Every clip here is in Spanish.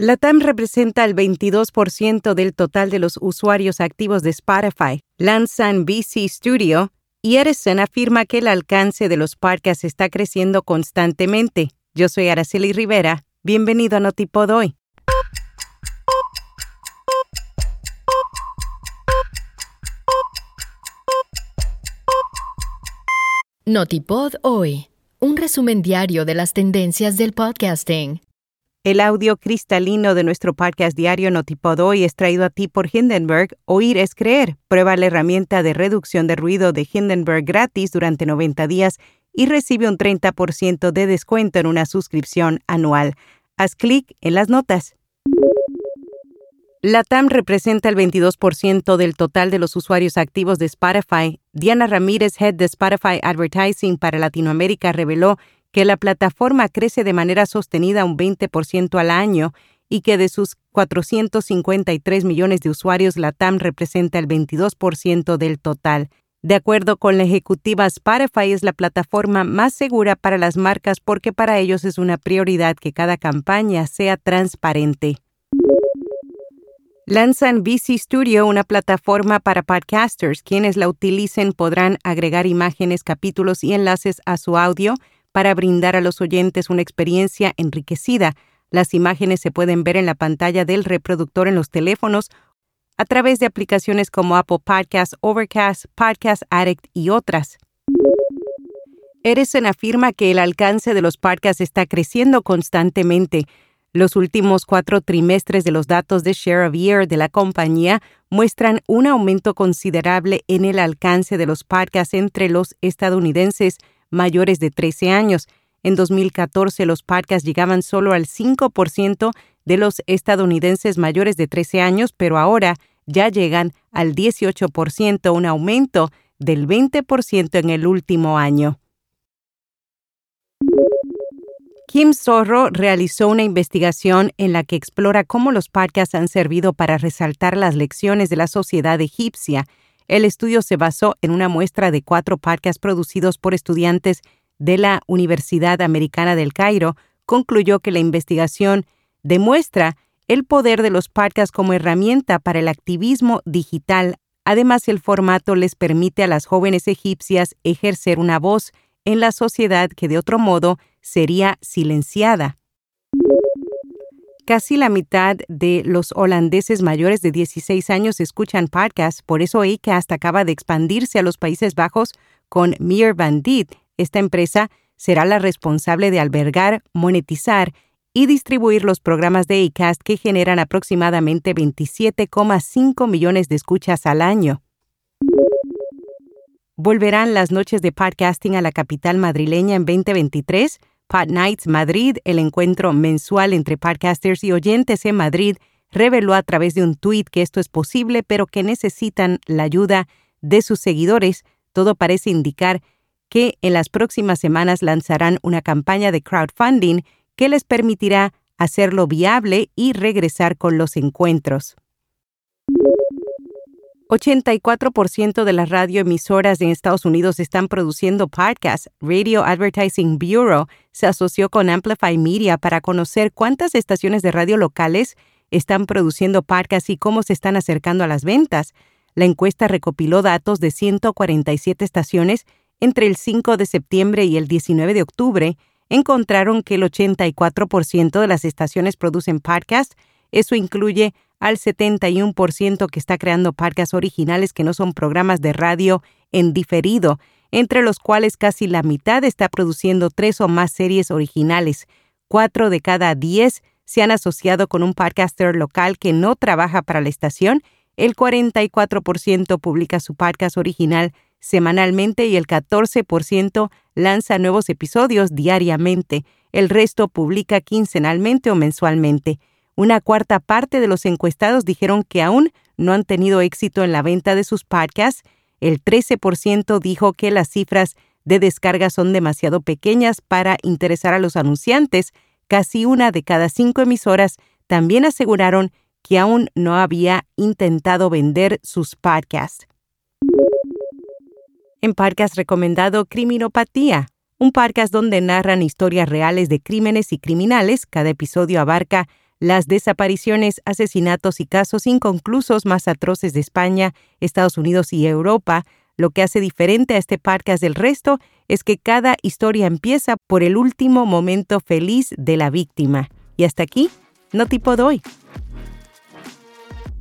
LATAM representa el 22% del total de los usuarios activos de Spotify. Lanzan BC Studio y Edison afirma que el alcance de los podcasts está creciendo constantemente. Yo soy Araceli Rivera. Bienvenido a Notipod hoy. Notipod hoy. Un resumen diario de las tendencias del podcasting. El audio cristalino de nuestro podcast diario Notipod hoy es traído a ti por Hindenburg. Oír es creer. Prueba la herramienta de reducción de ruido de Hindenburg gratis durante 90 días y recibe un 30% de descuento en una suscripción anual. Haz clic en las notas. La TAM representa el 22% del total de los usuarios activos de Spotify. Diana Ramírez, head de Spotify Advertising para Latinoamérica, reveló que la plataforma crece de manera sostenida un 20% al año y que de sus 453 millones de usuarios, la TAM representa el 22% del total. De acuerdo con la ejecutiva, Spotify es la plataforma más segura para las marcas porque para ellos es una prioridad que cada campaña sea transparente. Lanzan BC Studio, una plataforma para podcasters. Quienes la utilicen podrán agregar imágenes, capítulos y enlaces a su audio para brindar a los oyentes una experiencia enriquecida. Las imágenes se pueden ver en la pantalla del reproductor en los teléfonos a través de aplicaciones como Apple Podcasts, Overcast, Podcast Addict y otras. Edison afirma que el alcance de los podcasts está creciendo constantemente. Los últimos cuatro trimestres de los datos de Share of Year de la compañía muestran un aumento considerable en el alcance de los podcasts entre los estadounidenses mayores de 13 años. En 2014 los podcasts llegaban solo al 5% de los estadounidenses mayores de 13 años, pero ahora ya llegan al 18%, un aumento del 20% en el último año. Kim Zorro realizó una investigación en la que explora cómo los podcasts han servido para resaltar las lecciones de la sociedad egipcia el estudio se basó en una muestra de cuatro podcasts producidos por estudiantes de la Universidad Americana del Cairo. Concluyó que la investigación demuestra el poder de los podcasts como herramienta para el activismo digital. Además, el formato les permite a las jóvenes egipcias ejercer una voz en la sociedad que de otro modo sería silenciada. Casi la mitad de los holandeses mayores de 16 años escuchan podcasts, por eso hasta acaba de expandirse a los Países Bajos con Meer Bandit. Esta empresa será la responsable de albergar, monetizar y distribuir los programas de Acast que generan aproximadamente 27,5 millones de escuchas al año. ¿Volverán las noches de podcasting a la capital madrileña en 2023? Pod Nights Madrid, el encuentro mensual entre podcasters y oyentes en Madrid, reveló a través de un tuit que esto es posible, pero que necesitan la ayuda de sus seguidores. Todo parece indicar que en las próximas semanas lanzarán una campaña de crowdfunding que les permitirá hacerlo viable y regresar con los encuentros. 84% de las radioemisoras en Estados Unidos están produciendo podcasts. Radio Advertising Bureau se asoció con Amplify Media para conocer cuántas estaciones de radio locales están produciendo podcasts y cómo se están acercando a las ventas. La encuesta recopiló datos de 147 estaciones entre el 5 de septiembre y el 19 de octubre. Encontraron que el 84% de las estaciones producen podcasts. Eso incluye al 71% que está creando podcasts originales que no son programas de radio en diferido, entre los cuales casi la mitad está produciendo tres o más series originales. Cuatro de cada diez se han asociado con un podcaster local que no trabaja para la estación, el 44% publica su podcast original semanalmente y el 14% lanza nuevos episodios diariamente. El resto publica quincenalmente o mensualmente. Una cuarta parte de los encuestados dijeron que aún no han tenido éxito en la venta de sus podcasts. El 13% dijo que las cifras de descarga son demasiado pequeñas para interesar a los anunciantes. Casi una de cada cinco emisoras también aseguraron que aún no había intentado vender sus podcasts. En podcast recomendado Criminopatía, un podcast donde narran historias reales de crímenes y criminales. Cada episodio abarca las desapariciones, asesinatos y casos inconclusos más atroces de España, Estados Unidos y Europa. Lo que hace diferente a este podcast del resto es que cada historia empieza por el último momento feliz de la víctima. Y hasta aquí, no tipo doy.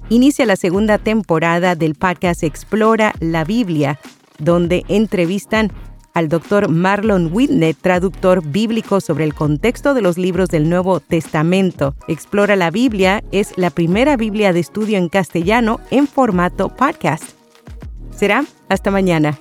Inicia la segunda temporada del podcast Explora la Biblia, donde entrevistan al doctor Marlon Whitney, traductor bíblico sobre el contexto de los libros del Nuevo Testamento. Explora la Biblia es la primera Biblia de estudio en castellano en formato podcast. Será hasta mañana.